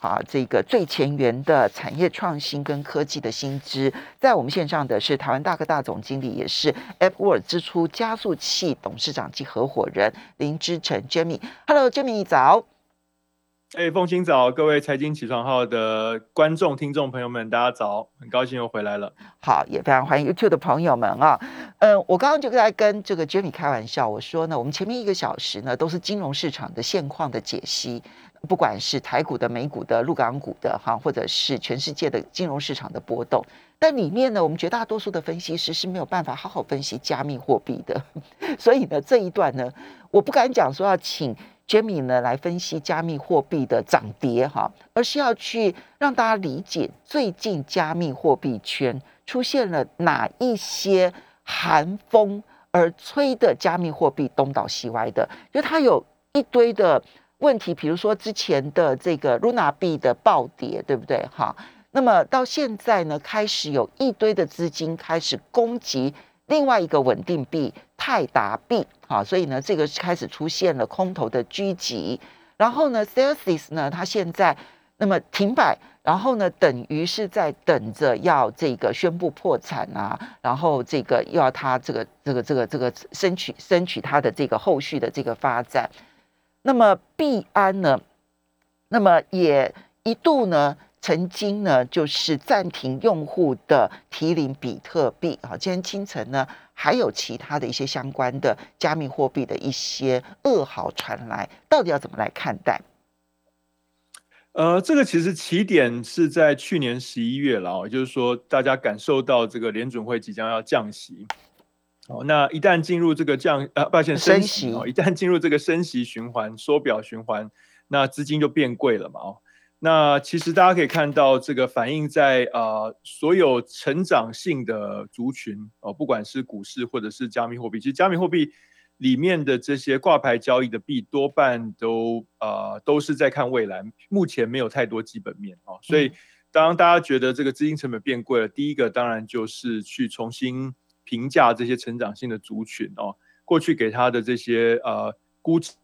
啊，这个最前沿的产业创新跟科技的新知，在我们线上的是台湾大哥大总经理，也是 AppWorld 支出加速器董事长及合伙人林之成 Jamie。Hello，Jamie，早。哎，凤清早，各位财经起床号的观众、听众朋友们，大家早，很高兴又回来了。好，也非常欢迎 YouTube 的朋友们啊。嗯，我刚刚就在跟这个 Jamie 开玩笑，我说呢，我们前面一个小时呢，都是金融市场的现况的解析。不管是台股的、美股的、陆港股的，哈，或者是全世界的金融市场的波动，但里面呢，我们绝大多数的分析师是没有办法好好分析加密货币的。所以呢，这一段呢，我不敢讲说要请 Jamie 呢来分析加密货币的涨跌，哈，而是要去让大家理解最近加密货币圈出现了哪一些寒风，而吹的加密货币东倒西歪的，就它有一堆的。问题，比如说之前的这个 Luna 币的暴跌，对不对？哈，那么到现在呢，开始有一堆的资金开始攻击另外一个稳定币泰达币，啊，所以呢，这个开始出现了空头的狙击。然后呢，Celsius 呢，它现在那么停摆，然后呢，等于是在等着要这个宣布破产啊，然后这个又要它这个这个这个这个争取争取它的这个后续的这个发展。那么币安呢？那么也一度呢，曾经呢，就是暂停用户的提领比特币啊。今天清晨呢，还有其他的一些相关的加密货币的一些噩耗传来，到底要怎么来看待？呃，这个其实起点是在去年十一月了，就是说大家感受到这个联准会即将要降息。哦，那一旦进入这个降呃，抱歉，升息哦，一旦进入这个升息循环、缩表循环，那资金就变贵了嘛哦。那其实大家可以看到，这个反映在呃所有成长性的族群哦，不管是股市或者是加密货币，其实加密货币里面的这些挂牌交易的币，多半都呃都是在看未来，目前没有太多基本面哦。所以当大家觉得这个资金成本变贵了，第一个当然就是去重新。评价这些成长性的族群哦，过去给他的这些呃估值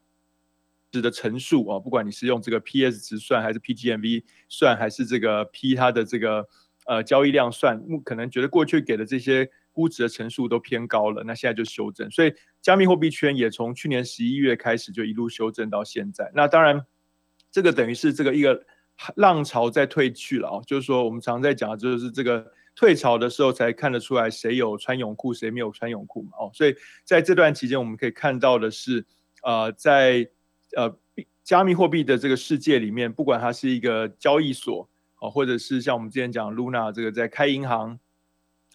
的陈述哦，不管你是用这个 PS 值算，还是 PGMV 算，还是这个 P 它的这个呃交易量算，可能觉得过去给的这些估值的陈述都偏高了，那现在就修正。所以加密货币圈也从去年十一月开始就一路修正到现在。那当然，这个等于是这个一个浪潮在退去了哦，就是说我们常在讲的就是这个。退潮的时候才看得出来谁有穿泳裤，谁没有穿泳裤嘛？哦，所以在这段期间，我们可以看到的是，呃，在呃加密货币的这个世界里面，不管它是一个交易所，哦，或者是像我们之前讲 Luna 这个在开银行，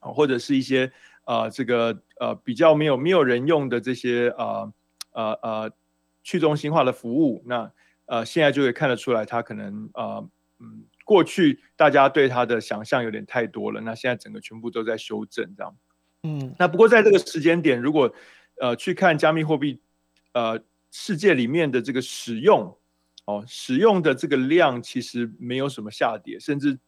哦，或者是一些呃这个呃比较没有没有人用的这些呃呃呃去中心化的服务，那呃现在就可以看得出来，它可能呃嗯。过去大家对它的想象有点太多了，那现在整个全部都在修正，这样。嗯，那不过在这个时间点，如果呃去看加密货币呃世界里面的这个使用哦，使用的这个量其实没有什么下跌，甚至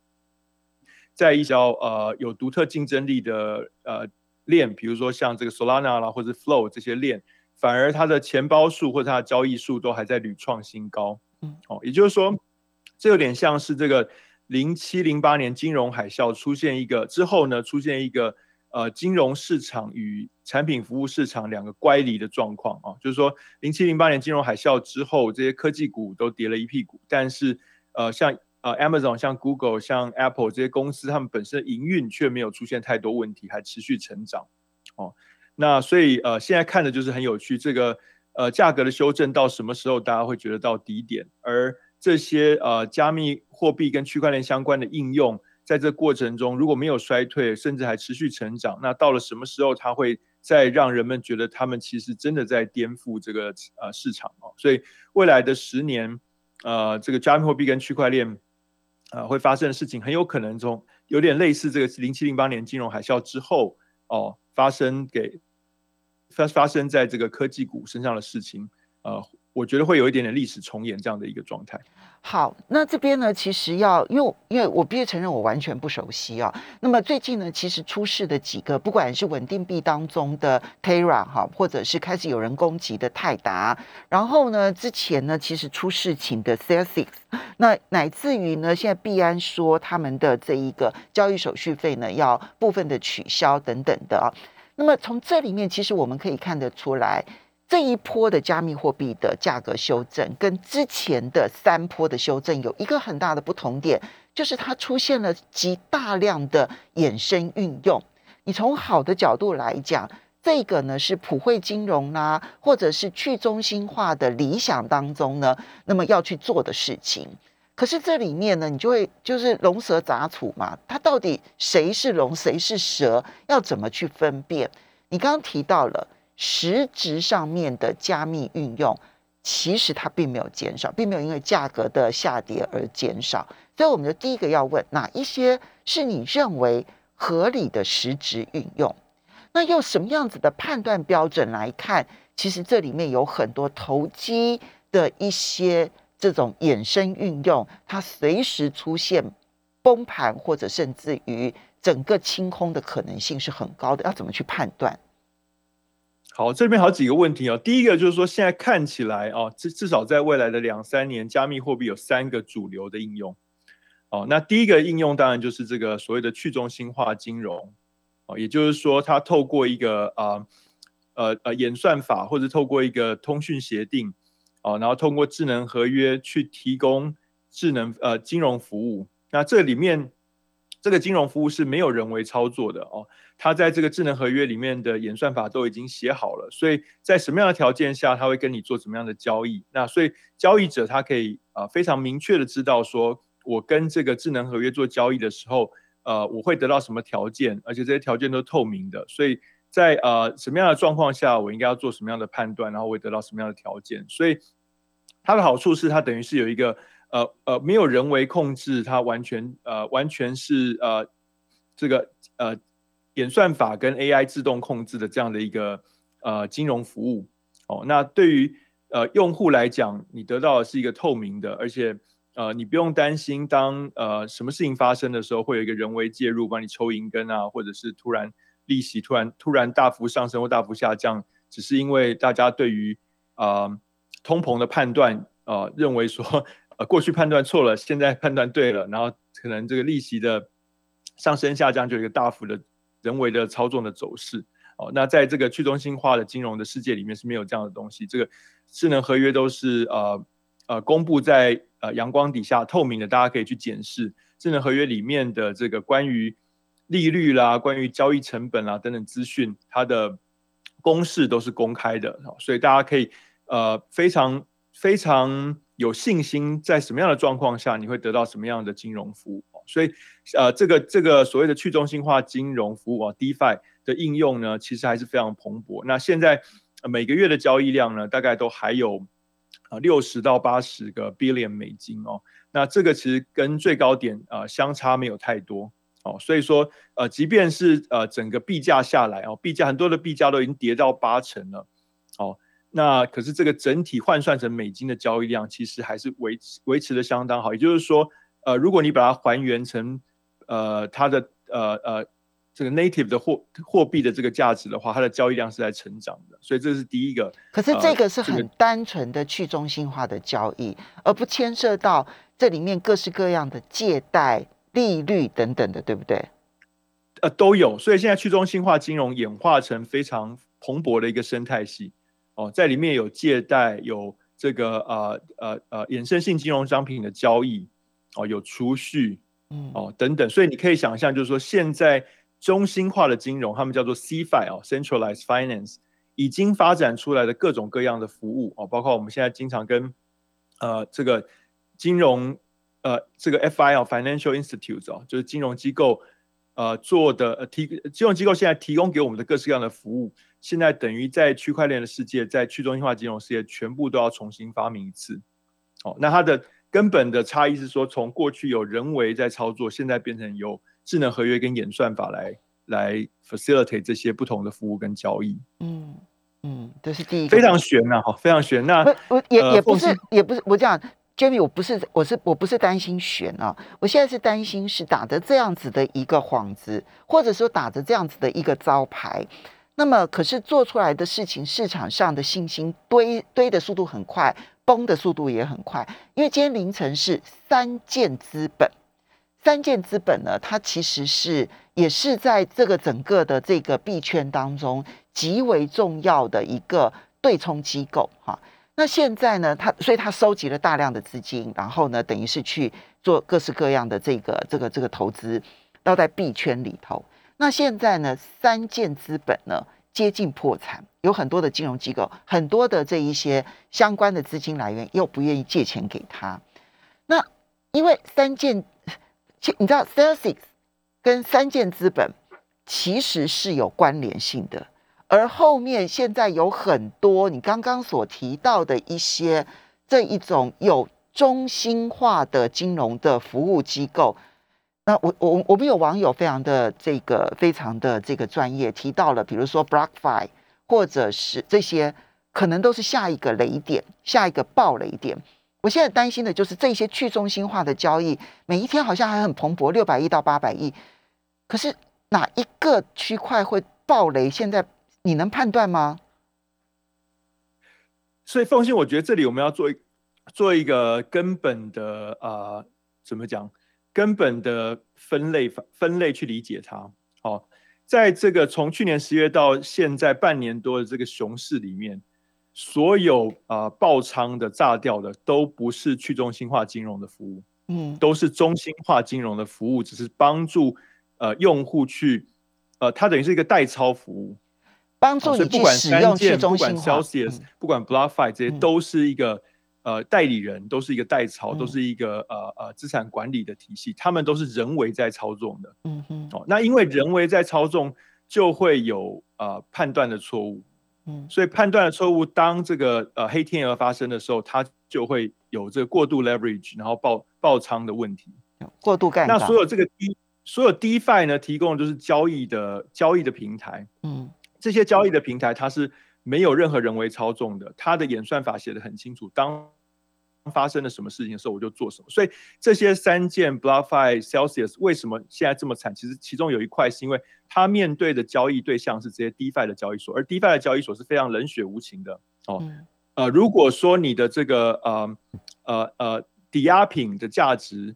在一条呃有独特竞争力的呃链，比如说像这个 Solana 啦或者 Flow 这些链，反而它的钱包数或者它的交易数都还在屡创新高。嗯，哦，也就是说。这有点像是这个零七零八年金融海啸出现一个之后呢，出现一个呃金融市场与产品服务市场两个乖离的状况啊，就是说零七零八年金融海啸之后，这些科技股都跌了一屁股，但是呃像呃 Amazon、像 Google、像 Apple 这些公司，他们本身营运却没有出现太多问题，还持续成长哦。那所以呃现在看的就是很有趣，这个呃价格的修正到什么时候大家会觉得到底点，而这些呃加密货币跟区块链相关的应用，在这过程中如果没有衰退，甚至还持续成长，那到了什么时候它会再让人们觉得他们其实真的在颠覆这个呃市场哦？所以未来的十年，呃，这个加密货币跟区块链呃会发生的事情，很有可能从有点类似这个零七零八年金融海啸之后哦发生给发发生在这个科技股身上的事情，呃。我觉得会有一点点历史重演这样的一个状态。好，那这边呢，其实要，因为因为我必须承认我完全不熟悉啊。那么最近呢，其实出事的几个，不管是稳定币当中的 Terra 哈，或者是开始有人攻击的泰达，然后呢，之前呢，其实出事情的 Celsius，那乃至于呢，现在币安说他们的这一个交易手续费呢，要部分的取消等等的啊。那么从这里面，其实我们可以看得出来。这一波的加密货币的价格修正，跟之前的三波的修正有一个很大的不同点，就是它出现了极大量的衍生运用。你从好的角度来讲，这个呢是普惠金融啦，或者是去中心化的理想当中呢，那么要去做的事情。可是这里面呢，你就会就是龙蛇杂处嘛，它到底谁是龙，谁是蛇，要怎么去分辨？你刚刚提到了。实质上面的加密运用，其实它并没有减少，并没有因为价格的下跌而减少。所以我们就第一个要问，哪一些是你认为合理的实质运用？那用什么样子的判断标准来看？其实这里面有很多投机的一些这种衍生运用，它随时出现崩盘，或者甚至于整个清空的可能性是很高的。要怎么去判断？好，这边好几个问题哦。第一个就是说，现在看起来哦，至至少在未来的两三年，加密货币有三个主流的应用。哦，那第一个应用当然就是这个所谓的去中心化金融。哦，也就是说，它透过一个啊呃呃演算法，或者透过一个通讯协定，哦，然后通过智能合约去提供智能呃金融服务。那这里面这个金融服务是没有人为操作的哦。它在这个智能合约里面的演算法都已经写好了，所以在什么样的条件下，他会跟你做什么样的交易？那所以交易者他可以啊非常明确的知道说，我跟这个智能合约做交易的时候，呃，我会得到什么条件，而且这些条件都透明的。所以在呃什么样的状况下，我应该要做什么样的判断，然后会得到什么样的条件？所以它的好处是，它等于是有一个呃呃没有人为控制，它完全呃完全是呃这个呃。演算法跟 AI 自动控制的这样的一个呃金融服务哦，那对于呃用户来讲，你得到的是一个透明的，而且呃你不用担心当呃什么事情发生的时候，会有一个人为介入帮你抽银根啊，或者是突然利息突然突然大幅上升或大幅下降，只是因为大家对于啊通膨的判断呃认为说呃过去判断错了，现在判断对了，然后可能这个利息的上升下降就有一个大幅的。人为的操纵的走势，哦，那在这个去中心化的金融的世界里面是没有这样的东西。这个智能合约都是呃呃公布在呃阳光底下透明的，大家可以去检视智能合约里面的这个关于利率啦、关于交易成本啦等等资讯，它的公式都是公开的，所以大家可以呃非常非常有信心，在什么样的状况下你会得到什么样的金融服务。所以，呃，这个这个所谓的去中心化金融服务啊，DeFi 的应用呢，其实还是非常蓬勃。那现在每个月的交易量呢，大概都还有呃六十到八十个 billion 美金哦。那这个其实跟最高点啊相差没有太多哦。所以说，呃，即便是呃整个币价下来哦，币价很多的币价都已经跌到八成了哦。那可是这个整体换算成美金的交易量，其实还是维持维持的相当好。也就是说。呃，如果你把它还原成，呃，它的呃呃这个 native 的货货币的这个价值的话，它的交易量是在成长的，所以这是第一个。可是这个是很单纯的去中心化的交易，而不牵涉到这里面各式各样的借贷利率等等的，对不对？呃，都有。所以现在去中心化金融演化成非常蓬勃的一个生态系哦，在里面有借贷，有这个呃呃呃衍生性金融商品的交易。哦，有储蓄，嗯，哦，等等，所以你可以想象，就是说，现在中心化的金融，他们叫做 CFI 哦，Centralized Finance，已经发展出来的各种各样的服务哦，包括我们现在经常跟呃这个金融呃这个 FI 哦，Financial Institutes 哦，就是金融机构呃做的呃提金融机构现在提供给我们的各式各样的服务，现在等于在区块链的世界，在去中心化金融世界，全部都要重新发明一次，哦，那它的。根本的差异是说，从过去有人为在操作，现在变成由智能合约跟演算法来来 facilitate 这些不同的服务跟交易。嗯，嗯，这是第一个非常悬呐，哈，非常悬。那不，我也呃也不是，也不是我这样，Jamie，我不是，我是我不是担心悬啊，我现在是担心是打着这样子的一个幌子，或者说打着这样子的一个招牌，那么可是做出来的事情，市场上的信心堆堆的速度很快，崩的速度也很快，因为今天凌晨是三箭资本。三箭资本呢，它其实是也是在这个整个的这个币圈当中极为重要的一个对冲机构哈。那现在呢，它所以它收集了大量的资金，然后呢，等于是去做各式各样的这个这个这个投资，要在币圈里头。那现在呢，三箭资本呢接近破产，有很多的金融机构，很多的这一些相关的资金来源又不愿意借钱给他。那因为三箭，你知道 c e l s i x 跟三箭资本其实是有关联性的，而后面现在有很多你刚刚所提到的一些这一种有中心化的金融的服务机构。那我我我们有网友非常的这个非常的这个专业提到了，比如说 BlockFi 或者是这些，可能都是下一个雷点，下一个爆雷点。我现在担心的就是这些去中心化的交易，每一天好像还很蓬勃，六百亿到八百亿。可是哪一个区块会爆雷？现在你能判断吗？所以凤信，我觉得这里我们要做一做一个根本的呃，怎么讲？根本的分类分类去理解它。哦，在这个从去年十月到现在半年多的这个熊市里面，所有啊、呃爆仓的、炸掉的，都不是去中心化金融的服务，嗯都是中心化金融的服务，只是帮助呃用户去呃，它等于是一个代操服务。帮助你去使用去中心化。Celsius，、嗯不管 BlockFi 这些，嗯都是一个呃代理人，都是一个代操，嗯都是一个呃呃资产管理的体系，他们都是人为在操纵的嗯哼哦。那因为人为在操纵，就会有呃判断的错误，嗯所以判断的错误，当这个呃黑天鹅发生的时候，它就会有这个过度 leverage，然后爆爆仓的问题。过度干扰。那所有这个低所有 DeFi 呢，提供的就是交易的交易的平台。嗯这些交易的平台它是没有任何人为操纵的，它的演算法写的很清楚，当发生了什么事情的时候我就做什么。所以这些三件 BlockFi、Celsius 为什么现在这么惨？其实其中有一块是因为它面对的交易对象是这些 DeFi 的交易所，而 DeFi 的交易所是非常冷血无情的哦。嗯呃，如果说你的这个呃呃呃抵押品的价值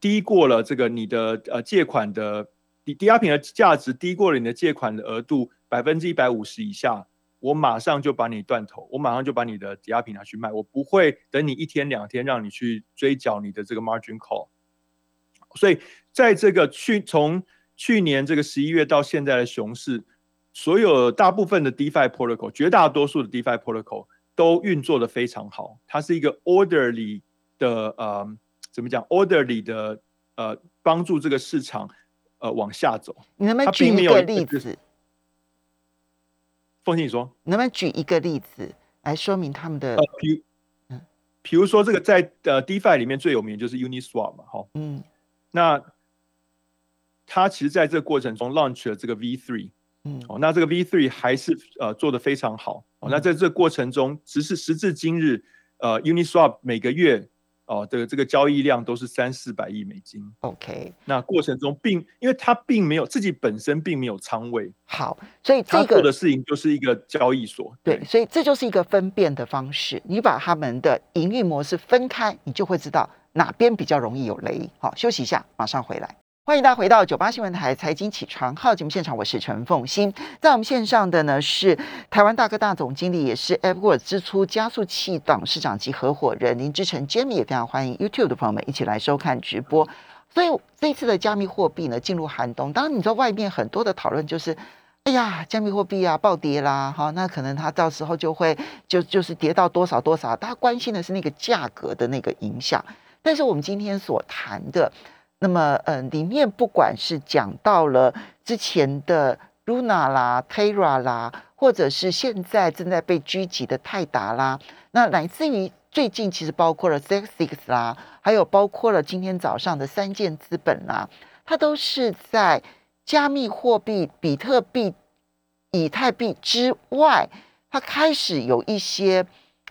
低过了这个你的呃借款的抵抵押品的价值低过了你的借款的额度百分之一百五十以下，我马上就把你断头，我马上就把你的抵押品拿去卖，我不会等你一天两天让你去追缴你的这个 margin call。所以在这个去从去年这个十一月到现在的熊市，所有大部分的 DeFi protocol，绝大多数的 DeFi protocol 都运作的非常好，它是一个 orderly 的呃怎么讲 orderly 的呃帮助这个市场呃往下走。你能不能它并没举一个例子？凤信你说，能不能举一个例子来说明他们的呃，比嗯。比如说这个在呃 DeFi 里面最有名就是 Uniswap 嘛，哈，嗯。那它其实在这个过程中 launch 了这个 V3，嗯。哦，那这个 V3 还是呃做的非常好。哦。那在这个过程中，直至时至今日，呃，Uniswap 每个月哦的这个交易量都是三四百亿美金。OK 那过程中并因为他并没有自己本身并没有仓位，好，所以这个它做的事情就是一个交易所。对，所以这就是一个分辨的方式。你把他们的营运模式分开，你就会知道哪边比较容易有雷。好，休息一下，马上回来。欢迎大家回到九八新闻台财经起床号节目现场，我是陈凤欣。在我们线上的呢是台湾大哥大总经理，也是 a p p o r 支出加速器董事长及合伙人林志成 Jamie，也非常欢迎 YouTube 的朋友们一起来收看直播。所以这次的加密货币呢进入寒冬，当然你知道外面很多的讨论就是。哎呀，加密货币啊暴跌啦，哈，那可能它到时候就会就就是跌到多少多少，大家关心的是那个价格的那个影响。但是我们今天所谈的，那么嗯、呃，里面不管是讲到了之前的 Luna 啦、Terra 啦，或者是现在正在被狙击的泰达啦，那乃至于最近其实包括了 z e x Six 啦，还有包括了今天早上的三箭资本啦，它都是在加密货币、比特币、以太币之外，它开始有一些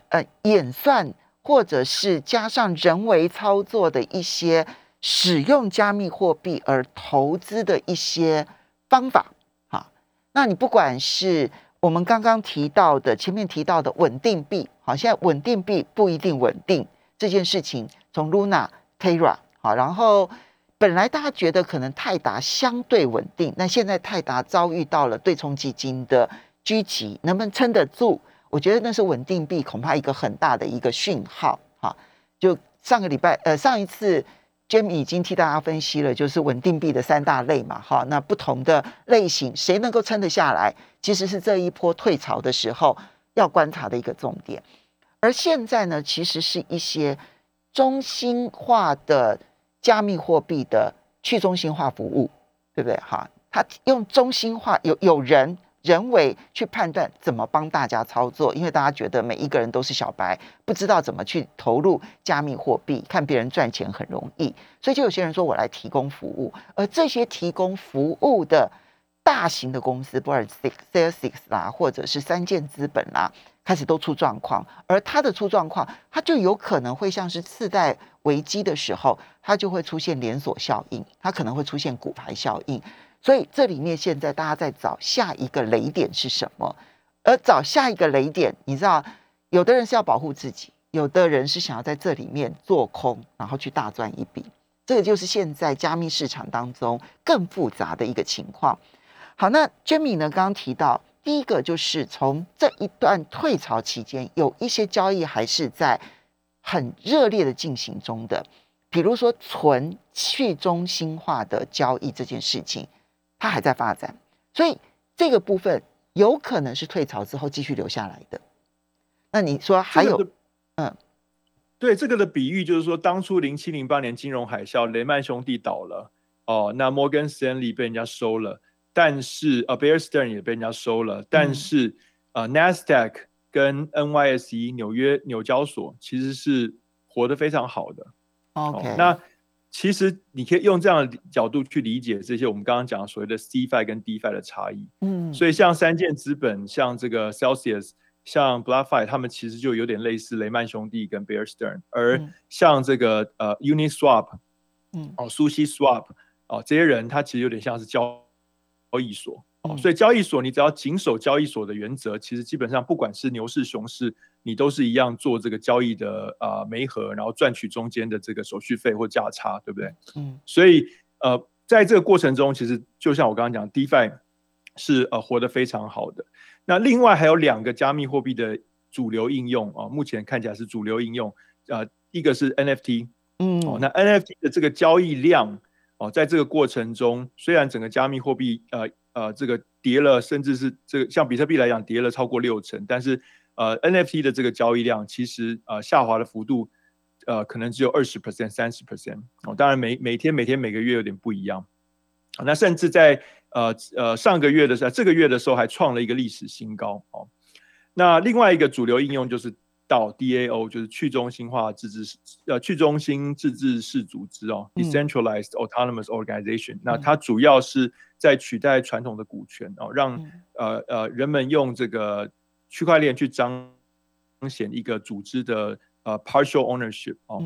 呃演算，或者是加上人为操作的一些使用加密货币而投资的一些方法。哈，那你不管是我们刚刚提到的前面提到的稳定币，好，现在稳定币不一定稳定这件事情，从 Luna、Terra 好，然后。本来大家觉得可能泰达相对稳定，那现在泰达遭遇到了对冲基金的狙击，能不能撑得住？我觉得那是稳定币恐怕一个很大的一个讯号。哈，就上个礼拜，呃，上一次 Jamie 已经替大家分析了，就是稳定币的三大类嘛。哈，那不同的类型，谁能够撑得下来，其实是这一波退潮的时候要观察的一个重点。而现在呢，其实是一些中心化的。加密货币的去中心化服务，对不对？哈，它用中心化有有人人为去判断怎么帮大家操作，因为大家觉得每一个人都是小白，不知道怎么去投入加密货币，看别人赚钱很容易，所以就有些人说我来提供服务，而这些提供服务的大型的公司，不管是 Six 啦，或者是三建资本啦。开始都出状况，而它的出状况，它就有可能会像是次贷危机的时候，它就会出现连锁效应，它可能会出现骨牌效应。所以这里面现在大家在找下一个雷点是什么？而找下一个雷点，你知道，有的人是要保护自己，有的人是想要在这里面做空，然后去大赚一笔。这个就是现在加密市场当中更复杂的一个情况。好，那娟敏呢？刚刚提到。第一个就是从这一段退潮期间，有一些交易还是在很热烈的进行中的，比如说纯去中心化的交易这件事情，它还在发展，所以这个部分有可能是退潮之后继续留下来的。那你说还有，嗯，对这个的比喻就是说，当初零七零八年金融海啸，雷曼兄弟倒了，哦，那摩根斯坦利被人家收了。但是呃，Bear Stearns 也被人家收了。但是呃，Nasdaq 跟 NYSE 纽约纽交所其实是活得非常好的。OK，那其实你可以用这样的角度去理解这些我们刚刚讲所谓的 CFI 跟 DFI 的差异。嗯，所以像三箭资本、像这个 Celsius、像 BlockFi，他们其实就有点类似雷曼兄弟跟 Bear Stearns。而像这个呃 Uniswap，嗯，哦，苏西 Swap，哦，这些人他其实有点像是交。交易所哦，所以交易所你只要谨守交易所的原则，其实基本上不管是牛市熊市，你都是一样做这个交易的啊媒合，然后赚取中间的这个手续费或价差，对不对？嗯，所以呃，在这个过程中，其实就像我刚刚讲，DeFi 是呃活得非常好的。那另外还有两个加密货币的主流应用啊，目前看起来是主流应用呃，一个是 NFT，嗯，哦，那 NFT 的这个交易量。哦，在这个过程中，虽然整个加密货币呃呃这个跌了，甚至是这个像比特币来讲跌了超过六成，但是呃 NFT 的这个交易量其实呃下滑的幅度呃可能只有二十 percent 三十 percent 哦，当然每每天每天每个月有点不一样，那甚至在呃呃上个月的时候，这个月的时候还创了一个历史新高哦。那另外一个主流应用就是。到 DAO 就是去中心化自治呃去中心自治式组织哦，decentralized autonomous organization。那它主要是在取代传统的股权哦，让呃呃人们用这个区块链去彰显一个组织的呃 partial ownership 哦。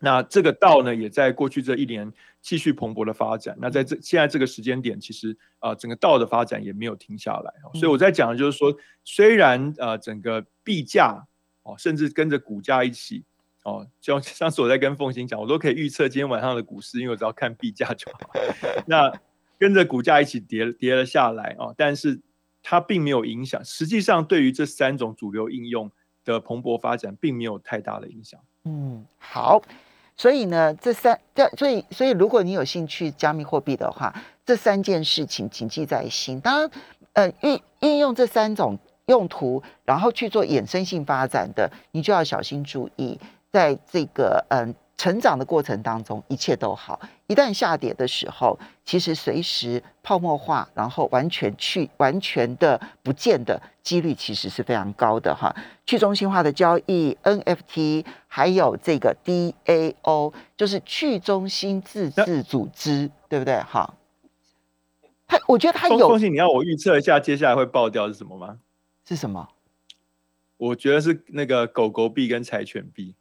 那这个道呢，也在过去这一年继续蓬勃的发展。那在这现在这个时间点，其实啊整个道的发展也没有停下来。所以我在讲的就是说，虽然呃整个币价哦，甚至跟着股价一起哦，就上次我在跟凤欣讲，我都可以预测今天晚上的股市，因为我只要看币价就好。那跟着股价一起跌跌了下来哦，但是它并没有影响。实际上，对于这三种主流应用的蓬勃发展，并没有太大的影响。嗯，好。所以呢，这三这所以所以，如果你有兴趣加密货币的话，这三件事情谨记在心。当然，呃，运运用这三种。用途，然后去做衍生性发展的，你就要小心注意，在这个嗯成长的过程当中，一切都好。一旦下跌的时候，其实随时泡沫化，然后完全去完全的不见的几率，其实是非常高的哈。去中心化的交易，NFT，还有这个 DAO，就是去中心自治组织，对不对？哈，他我觉得他有。风信，你要我预测一下接下来会爆掉是什么吗？是什么？我觉得是那个狗狗币跟柴犬币，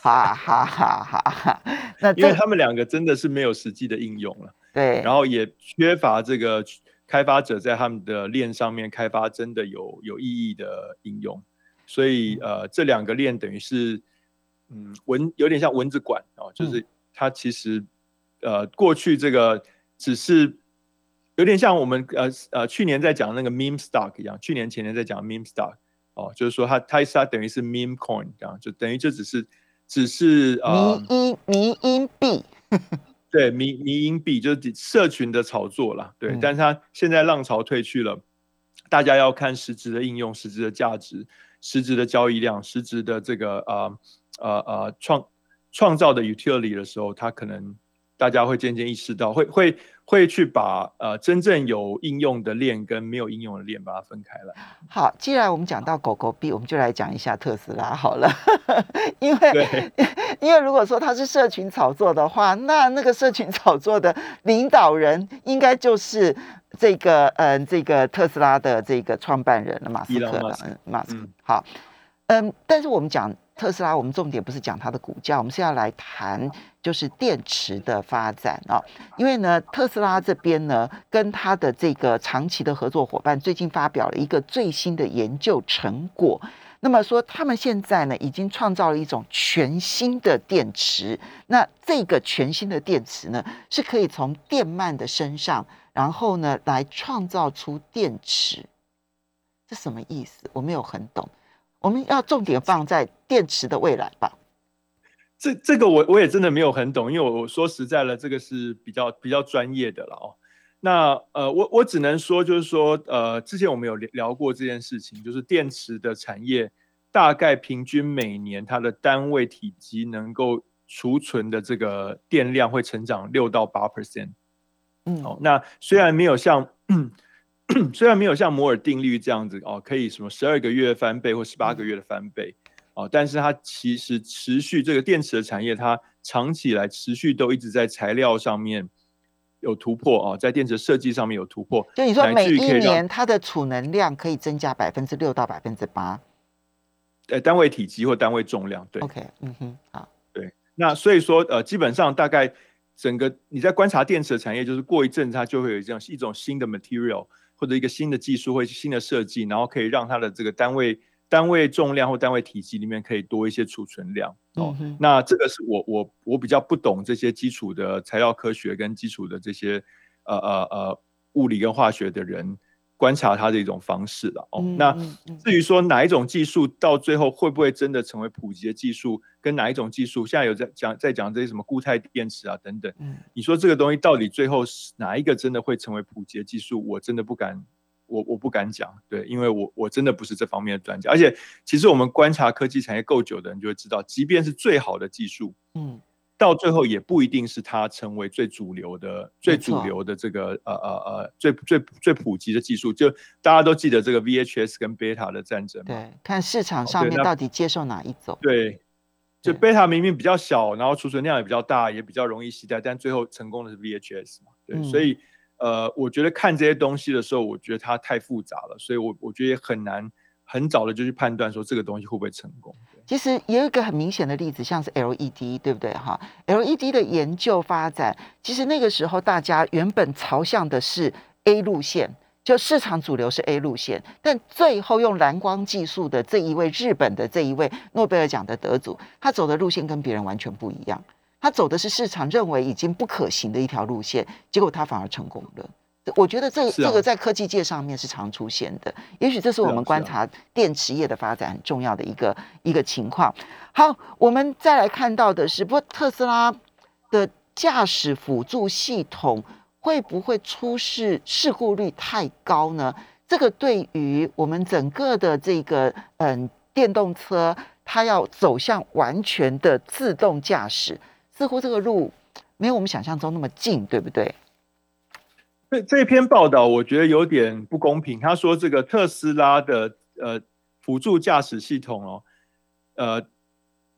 哈哈哈哈哈。那因为他们两个真的是没有实际的应用了，对，然后也缺乏这个开发者在他们的链上面开发真的有有意义的应用，所以呃，这两个链等于是嗯蚊有点像蚊子馆哦，就是它其实呃过去这个只是有点像我们呃呃去年在讲那个 meme stock 一样，去年前年在讲 meme stock。哦，就是说它它它等于是 meme coin 这样，就等于就只是只是呃迷因迷音 币，对迷迷音币就是社群的炒作啦，对，但是它现在浪潮退去了，大家要看实质的应用、实质的价值、实质的交易量、实质的这个呃呃呃创创造的 utility 的时候，它可能。大家会渐渐意识到，会会会去把呃真正有应用的链跟没有应用的链把它分开来。好，既然我们讲到狗狗币，我们就来讲一下特斯拉好了。因为 因为如果说它是社群炒作的话，那那个社群炒作的领导人应该就是这个嗯这个特斯拉的这个创办人了，马斯克了。嗯，马斯克。好，嗯，嗯但是我们讲。特斯拉，我们重点不是讲它的股价，我们是要来谈就是电池的发展啊。因为呢，特斯拉这边呢，跟它的这个长期的合作伙伴最近发表了一个最新的研究成果。那么说，他们现在呢，已经创造了一种全新的电池。那这个全新的电池呢，是可以从电鳗的身上，然后呢，来创造出电池。这什么意思？我没有很懂。我们要重点放在电池的未来吧。这这个我我也真的没有很懂，因为我我说实在了，这个是比较比较专业的了哦。那呃，我我只能说，就是说，呃，之前我们有聊过这件事情，就是电池的产业大概平均每年它的单位体积能够储存的这个电量会成长六到八 percent。嗯，哦，那虽然没有像。虽然没有像摩尔定律这样子哦，可以什么十二个月翻倍或十八个月的翻倍哦，但是它其实持续这个电池的产业，它长期以来持续都一直在材料上面有突破哦，在电池设计上面有突破。就你说每一年它的储能量可以增加百分之六到百分之八，呃，单位体积或单位重量，对，OK，嗯哼，好，对，那所以说呃，基本上大概整个你在观察电池的产业，就是过一阵它就会有这样一种新的 material。或者一个新的技术或新的设计，然后可以让它的这个单位单位重量或单位体积里面可以多一些储存量哦。那这个是我我我比较不懂这些基础的材料科学跟基础的这些呃呃呃物理跟化学的人。观察它的一种方式了哦。那至于说哪一种技术到最后会不会真的成为普及的技术，跟哪一种技术现在有在讲在讲这些什么固态电池啊等等，你说这个东西到底最后是哪一个真的会成为普及的技术，我真的不敢，我我不敢讲，对，因为我我真的不是这方面的专家。而且其实我们观察科技产业够久的人就会知道，即便是最好的技术，嗯。到最后也不一定是它成为最主流的、最主流的这个呃呃呃最最最普及的技术。就大家都记得这个 VHS 跟 Beta 的战争，对，看市场上面到底接受哪一种。对，就 Beta 明明比较小，然后储存量也比较大，也比较容易携带，但最后成功的是 VHS 嘛？对，所以呃，我觉得看这些东西的时候，我觉得它太复杂了，所以我我觉得也很难很早的就去判断说这个东西会不会成功。其实也有一个很明显的例子，像是 LED，对不对？哈，LED 的研究发展，其实那个时候大家原本朝向的是 A 路线，就市场主流是 A 路线，但最后用蓝光技术的这一位日本的这一位诺贝尔奖的得主，他走的路线跟别人完全不一样，他走的是市场认为已经不可行的一条路线，结果他反而成功了。我觉得这这个在科技界上面是常出现的，也许这是我们观察电池业的发展很重要的一个一个情况。好，我们再来看到的是，不过特斯拉的驾驶辅助系统会不会出事，事故率太高呢？这个对于我们整个的这个嗯电动车，它要走向完全的自动驾驶，似乎这个路没有我们想象中那么近，对不对？这这篇报道我觉得有点不公平。他说这个特斯拉的呃辅助驾驶系统哦，呃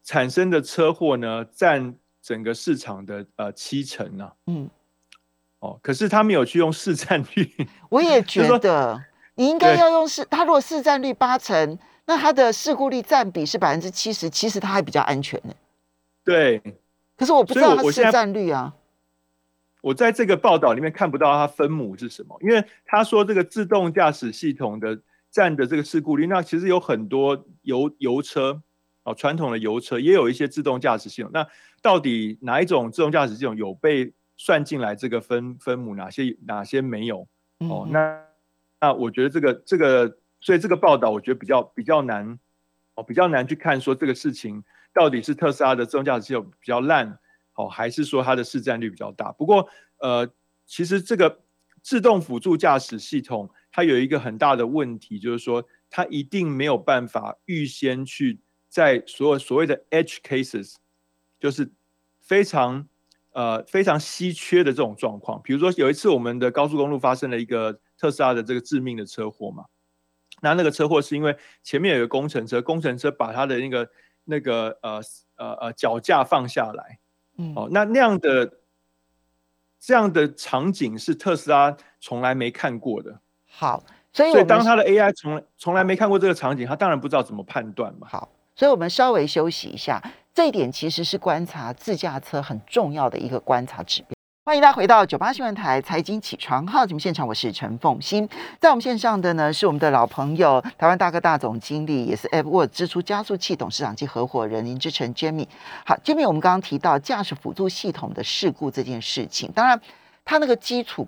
产生的车祸呢占整个市场的呃七成啊。嗯。哦，可是他没有去用市占率。我也 觉得你应该要用市。他如果市占率八成，那它的事故率占比是百分之七十，其实他还比较安全呢。对，可是我不知道他市占率啊。我在这个报道里面看不到它分母是什么，因为他说这个自动驾驶系统的占的这个事故率，那其实有很多油油车哦，传统的油车也有一些自动驾驶系统。那到底哪一种自动驾驶系统有被算进来这个分分母？哪些哪些没有？哦，那那我觉得这个这个，所以这个报道我觉得比较比较难哦，比较难去看说这个事情到底是特斯拉的自动驾驶系统比较烂。好，还是说它的市占率比较大？不过，呃，其实这个自动辅助驾驶系统它有一个很大的问题，就是说它一定没有办法预先去在所有所谓的 edge cases，就是非常呃非常稀缺的这种状况。比如说有一次我们的高速公路发生了一个特斯拉的这个致命的车祸嘛，那那个车祸是因为前面有个工程车，工程车把它的那个那个呃呃呃脚架放下来。哦，那那样的这样的场景是特斯拉从来没看过的。好，所以所以当他的 AI 从从来没看过这个场景，他当然不知道怎么判断嘛。好，所以我们稍微休息一下，这一点其实是观察自驾车很重要的一个观察指标。欢迎大家回到九八新闻台财经起床号节目现场，我是陈凤欣，在我们线上的呢是我们的老朋友，台湾大哥大总经理，也是 a p p w o r d 支出加速器董事长及合伙人林志成 Jamie。好，Jamie，我们刚刚提到驾驶辅助系统的事故这件事情，当然，它那个基础，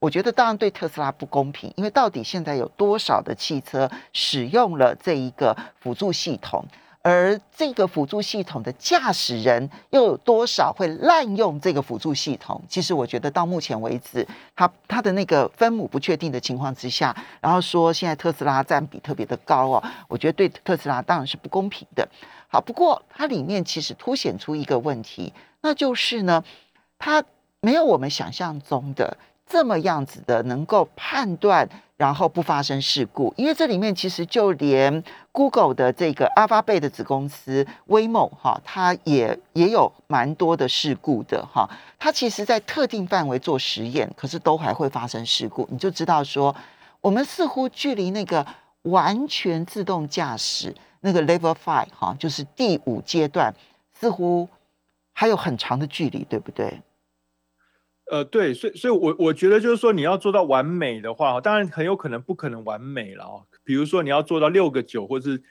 我觉得当然对特斯拉不公平，因为到底现在有多少的汽车使用了这一个辅助系统？而这个辅助系统的驾驶人又有多少会滥用这个辅助系统？其实我觉得到目前为止，它它的那个分母不确定的情况之下，然后说现在特斯拉占比特别的高哦，我觉得对特斯拉当然是不公平的。好，不过它里面其实凸显出一个问题，那就是呢，它没有我们想象中的这么样子的能够判断。然后不发生事故，因为这里面其实就连 Google 的这个 Alphabet 的子公司 Waymo 哈，它也也有蛮多的事故的哈。它其实，在特定范围做实验，可是都还会发生事故。你就知道说，我们似乎距离那个完全自动驾驶那个 Level Five 哈，就是第五阶段，似乎还有很长的距离，对不对？呃，对，所以，所以我我觉得就是说，你要做到完美的话，当然很有可能不可能完美了哦。比如说，你要做到六个九或者是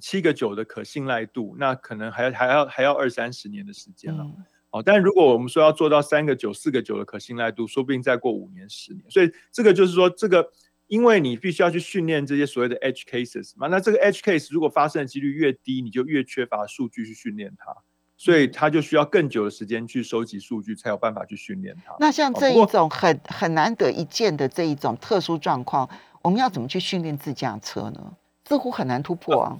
七个九的可信赖度，那可能还要还要还要二三十年的时间了。哦，但如果我们说要做到三个九、四个九的可信赖度，说不定再过五年、十年。所以这个就是说，这个因为你必须要去训练这些所谓的 edge cases 嘛，那这个 edge case 如果发生的几率越低，你就越缺乏数据去训练它。所以它就需要更久的时间去收集数据，才有办法去训练它。那像这一种很很难得一见的这一种特殊状况，我们要怎么去训练自驾车呢？似乎很难突破啊。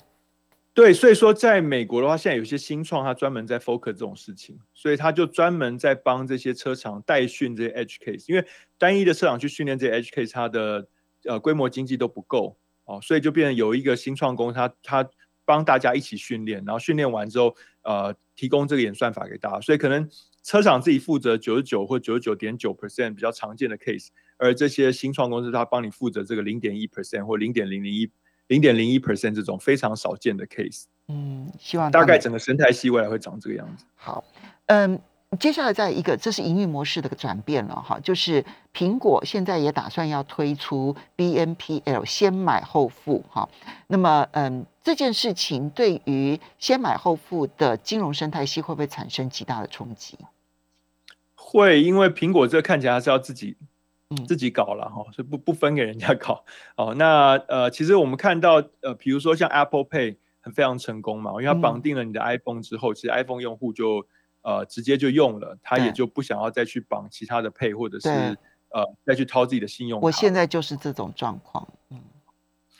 对，所以说在美国的话，现在有些新创，它专门在 focus 这种事情，所以他就专门在帮这些车厂代训这些 edge case，因为单一的车厂去训练这些 edge case，它的呃规模经济都不够哦，所以就变成有一个新创公司，它它帮大家一起训练，然后训练完之后，呃。提供这个演算法给大家，所以可能车厂自己负责九十九或九十九点九 percent 比较常见的 case，而这些新创公司它帮你负责这个零点一 percent 或零点零零一零点零一 percent 这种非常少见的 case。嗯，希望大概整个生态系未来会长这个样子。好，嗯。接下来再一个，这是营运模式的转变了哈，就是苹果现在也打算要推出 BNPL 先买后付哈。那么，嗯，这件事情对于先买后付的金融生态系会不会产生极大的冲击？会，因为苹果这看起来是要自己自己搞了哈，所以不不分给人家搞哦。那呃，其实我们看到呃，比如说像 Apple Pay 很非常成功嘛，因为它绑定了你的 iPhone 之后，其实 iPhone 用户就呃，直接就用了，他也就不想要再去绑其他的配，或者是呃再去掏自己的信用卡。我现在就是这种状况。嗯，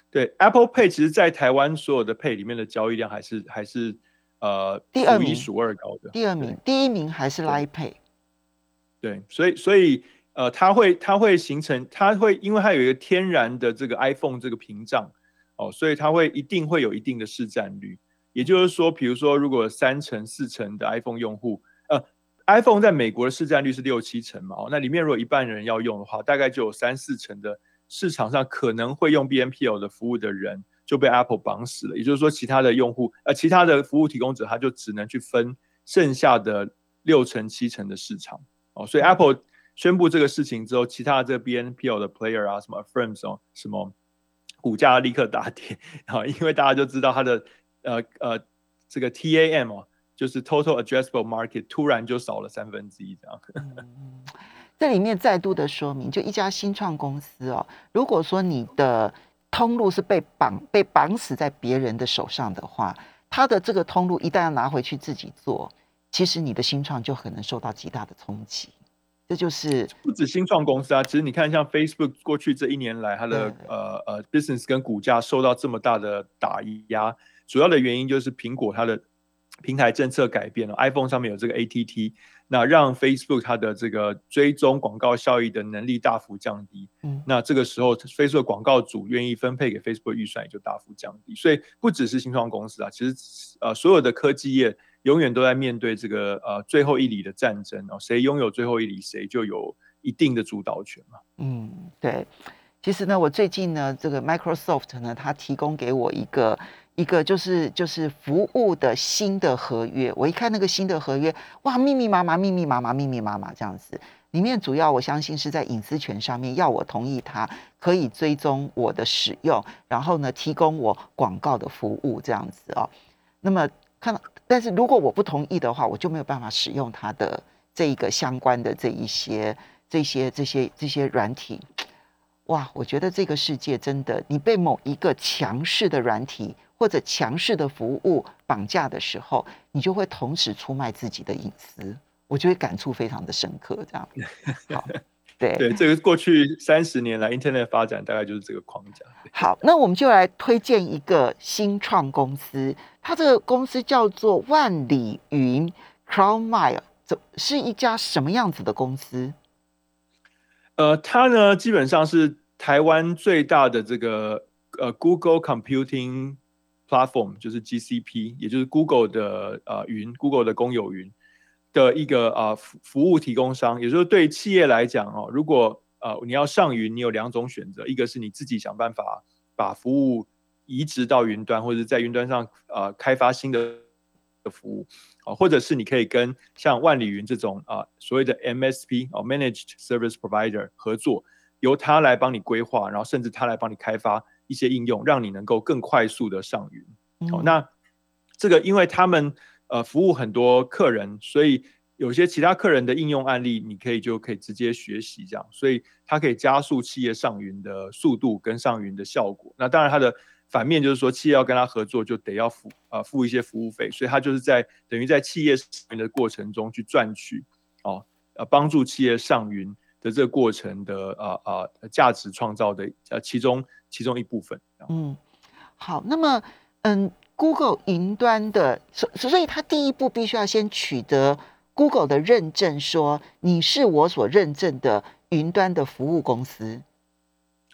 对，Apple Pay 其实，在台湾所有的配里面的交易量还是还是呃第二名数二高的。第二名，第一名还是 Line Pay。对，所以所以呃，它会它会形成，它会因为它有一个天然的这个 iPhone 这个屏障哦，所以它会一定会有一定的市占率。也就是说，比如说，如果三成、四成的 iPhone 用户，呃，iPhone 在美国的市占率是六七成嘛，哦，那里面如果一半人要用的话，大概就有三四成的市场上可能会用 BNPL 的服务的人，就被 Apple 绑死了。也就是说，其他的用户呃，其他的服务提供者他就只能去分剩下的六成七成的市场哦。所以 Apple 宣布这个事情之后，其他的这个 BNPL 的 player 啊，什么 Affirms 哦，什么股价立刻大跌 啊，因为大家就知道它的呃呃这个 TAM 哦，就是 Total Addressable Market 突然就少了三分之一这样。这里面再度的说明，就一家新创公司哦，如果说你的通路是被绑被绑死在别人的手上的话，他的这个通路一旦要拿回去自己做，其实你的新创就可能受到极大的冲击。这就是不止新创公司啊，其实你看像 Facebook 过去这一年来，它的呃呃 business 跟股价受到这么大的打压，主要的原因就是苹果它的平台政策改变了，iPhone 上面有这个 ATT。那让 Facebook 它的这个追踪广告效益的能力大幅降低，嗯，那这个时候 Facebook 广告主愿意分配给 Facebook 预算也就大幅降低。所以不只是新创公司啊，其实呃所有的科技业永远都在面对这个呃最后一里的战争哦，谁拥有最后一里，谁就有一定的主导权嘛。嗯，对。其实呢，我最近呢，这个 Microsoft 呢，它提供给我一个。一个就是就是服务的新的合约，我一看那个新的合约，哇，密密麻麻，密密麻麻，密密麻麻这样子。里面主要我相信是在隐私权上面要我同意，它可以追踪我的使用，然后呢提供我广告的服务这样子哦。那么看到，但是如果我不同意的话，我就没有办法使用它的这一个相关的这一些这些这些这些软体。哇，我觉得这个世界真的，你被某一个强势的软体。或者强势的服务绑架的时候，你就会同时出卖自己的隐私，我就会感触非常的深刻。这样，好，对对，这个过去三十年来，Internet 发展大概就是这个框架。好，那我们就来推荐一个新创公司，它这个公司叫做万里云 （CrowdMile），这是一家什么样子的公司？呃，它呢，基本上是台湾最大的这个呃 Google Computing。Platform 就是 GCP，也就是 Google 的呃云，Google 的公有云的一个啊服服务提供商。也就是对企业来讲哦，如果呃你要上云，你有两种选择，一个是你自己想办法把服务移植到云端，或者在云端上呃开发新的的服务啊，或者是你可以跟像万里云这种啊所谓的 MSP 哦 Managed Service Provider 合作，由他来帮你规划，然后甚至他来帮你开发。一些应用让你能够更快速的上云，哦，那这个因为他们呃服务很多客人，所以有些其他客人的应用案例，你可以就可以直接学习这样，所以它可以加速企业上云的速度跟上云的效果。那当然它的反面就是说，企业要跟他合作就得要付啊付一些服务费，所以它就是在等于在企业上云的过程中去赚取哦呃帮助企业上云的这个过程的啊啊价值创造的呃其中。其中一部分。嗯，好，那么，嗯，Google 云端的，所所以，它第一步必须要先取得 Google 的认证，说你是我所认证的云端的服务公司。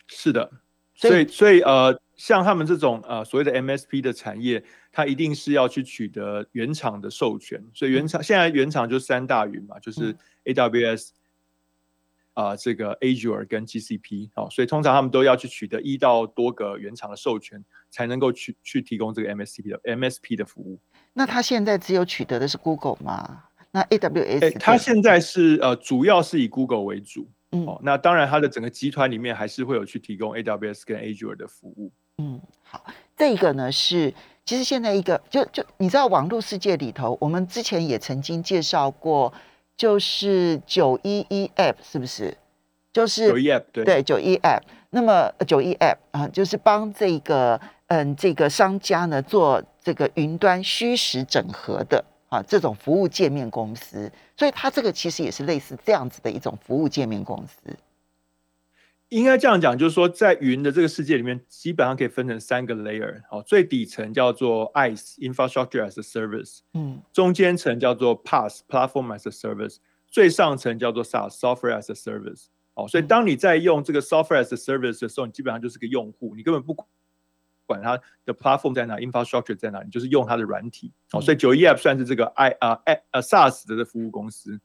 是的，所以，所以，呃，像他们这种呃所谓的 MSP 的产业，它一定是要去取得原厂的授权。所以，原厂现在原厂就三大云嘛，就是 AWS。啊，这个 Azure 跟 GCP 好，所以通常他们都要去取得一到多个原厂的授权，才能够去去提供这个 MSP 的 MSP 的服务。那他现在只有取得的是 Google 吗？那 AWS？他现在是呃，主要是以 Google 为主。嗯，哦，那当然，它的整个集团里面还是会有去提供 AWS 跟 Azure 的服务。嗯，好，这个呢是其实现在一个就就你知道网络世界里头，我们之前也曾经介绍过。就是九一一 App 是不是？就是九一 App 对对九一 App。那么九一 App 啊，就是帮这个嗯这个商家呢做这个云端虚实整合的啊这种服务界面公司。所以它这个其实也是类似这样子的一种服务界面公司。应该这样讲，就是说，在云的这个世界里面，基本上可以分成三个 layer。好，最底层叫做 IaaS Infrastructure as a Service，嗯，中间层叫做 PaaS Platform as a Service，最上层叫做 SaaS Software as a Service。好，所以当你在用这个 Software as a Service 的时候，你基本上就是个用户，你根本不管它的 Platform 在哪，Infrastructure 在哪，你就是用它的软体。好，所以九一 App 算是这个 I 啊 A 呃 SaaS 的服务公司。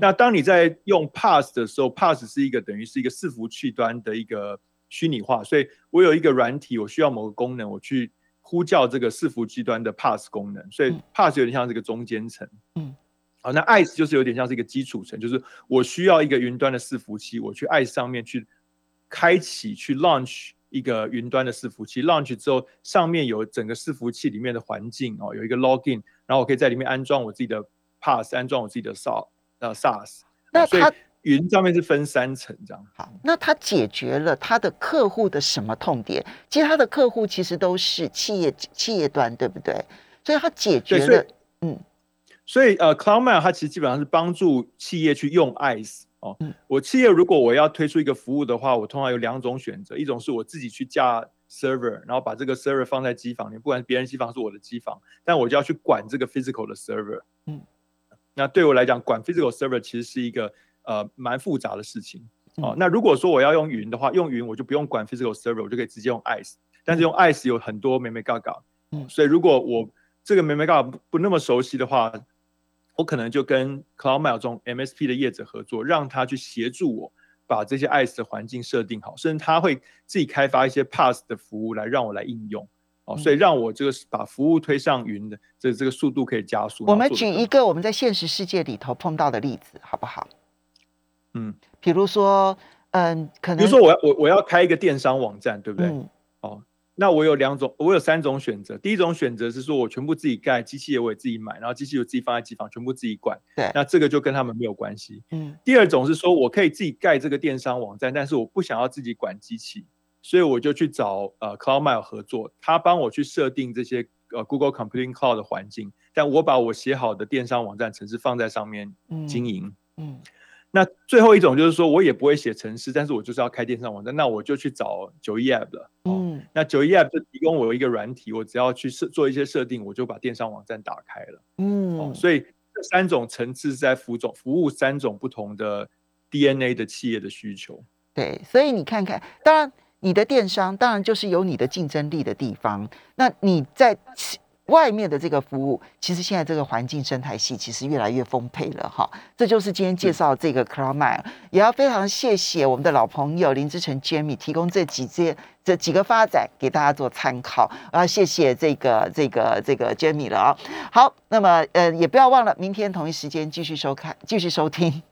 那当你在用 Pass 的时候，Pass 是一个等于是一个伺服器端的一个虚拟化，所以我有一个软体，我需要某个功能，我去呼叫这个伺服器端的 pass 功能，所以 pass 有点像这个中间层。嗯，好，那 ice 就是有点像是一个基础层，就是我需要一个云端的伺服器，我去 ice 上面去开启去 launch 一个云端的伺服器，launch 之后上面有整个伺服器里面的环境哦，有一个 login，然后我可以在里面安装我自己的 pass，安装我自己的 SaaS，呃 SaaS。那它云上面是分三层这样。好，那它解决了它的客户的什么痛点？其实它的客户其实都是企业企业端，对不对？所以它解决了，嗯。所以呃，CloudMail 它其实基本上是帮助企业去用 ICE 哦。我企业如果我要推出一个服务的话，我通常有两种选择，一种是我自己去架 server，然后把这个 server 放在机房里，不管别人机房是我的机房，但我就要去管这个 physical 的 server。嗯。那对我来讲，管 physical server 其实是一个呃蛮复杂的事情哦。那如果说我要用云的话，用云我就不用管 physical server，我就可以直接用 ICE。但是用 ICE 有很多 meme gaga，嗯，所以如果我这个 meme gaga 不不那么熟悉的话，我可能就跟 CloudMail 中 MSP 的业者合作，让他去协助我把这些 ICE 的环境设定好，甚至他会自己开发一些 Pass 的服务来让我来应用。哦，所以让我这个把服务推上云的这这个速度可以加速。我们举一个我们在现实世界里头碰到的例子，好不好？嗯，比如说，嗯，可能比如说我要我我要开一个电商网站，对不对？哦，那我有两种，我有三种选择。第一种选择是说我全部自己盖，机器也我也自己买，然后机器我自己放在机房，全部自己管。对，那这个就跟他们没有关系。嗯。第二种是说我可以自己盖这个电商网站，但是我不想要自己管机器。所以我就去找呃 CloudMail 合作，他帮我去设定这些呃 Google Computing Cloud 的环境，但我把我写好的电商网站程式放在上面经营。嗯，那最后一种就是说我也不会写程式，但是我就是要开电商网站，那我就去找九一 App 了。嗯，那九一 App 就提供我一个软体，我只要去设做一些设定，我就把电商网站打开了。嗯，所以这三种层次在服种服务三种不同的 DNA 的企业的需求。对，所以你看看，当然。你的电商当然就是有你的竞争力的地方。那你在外面的这个服务，其实现在这个环境生态系其实越来越丰沛了哈。这就是今天介绍这个 CloudMail，也要非常谢谢我们的老朋友林志成 Jamie 提供这几这这几个发展给大家做参考。啊，谢谢这个这个这个 Jamie 了啊。好，那么呃也不要忘了明天同一时间继续收看，继续收听。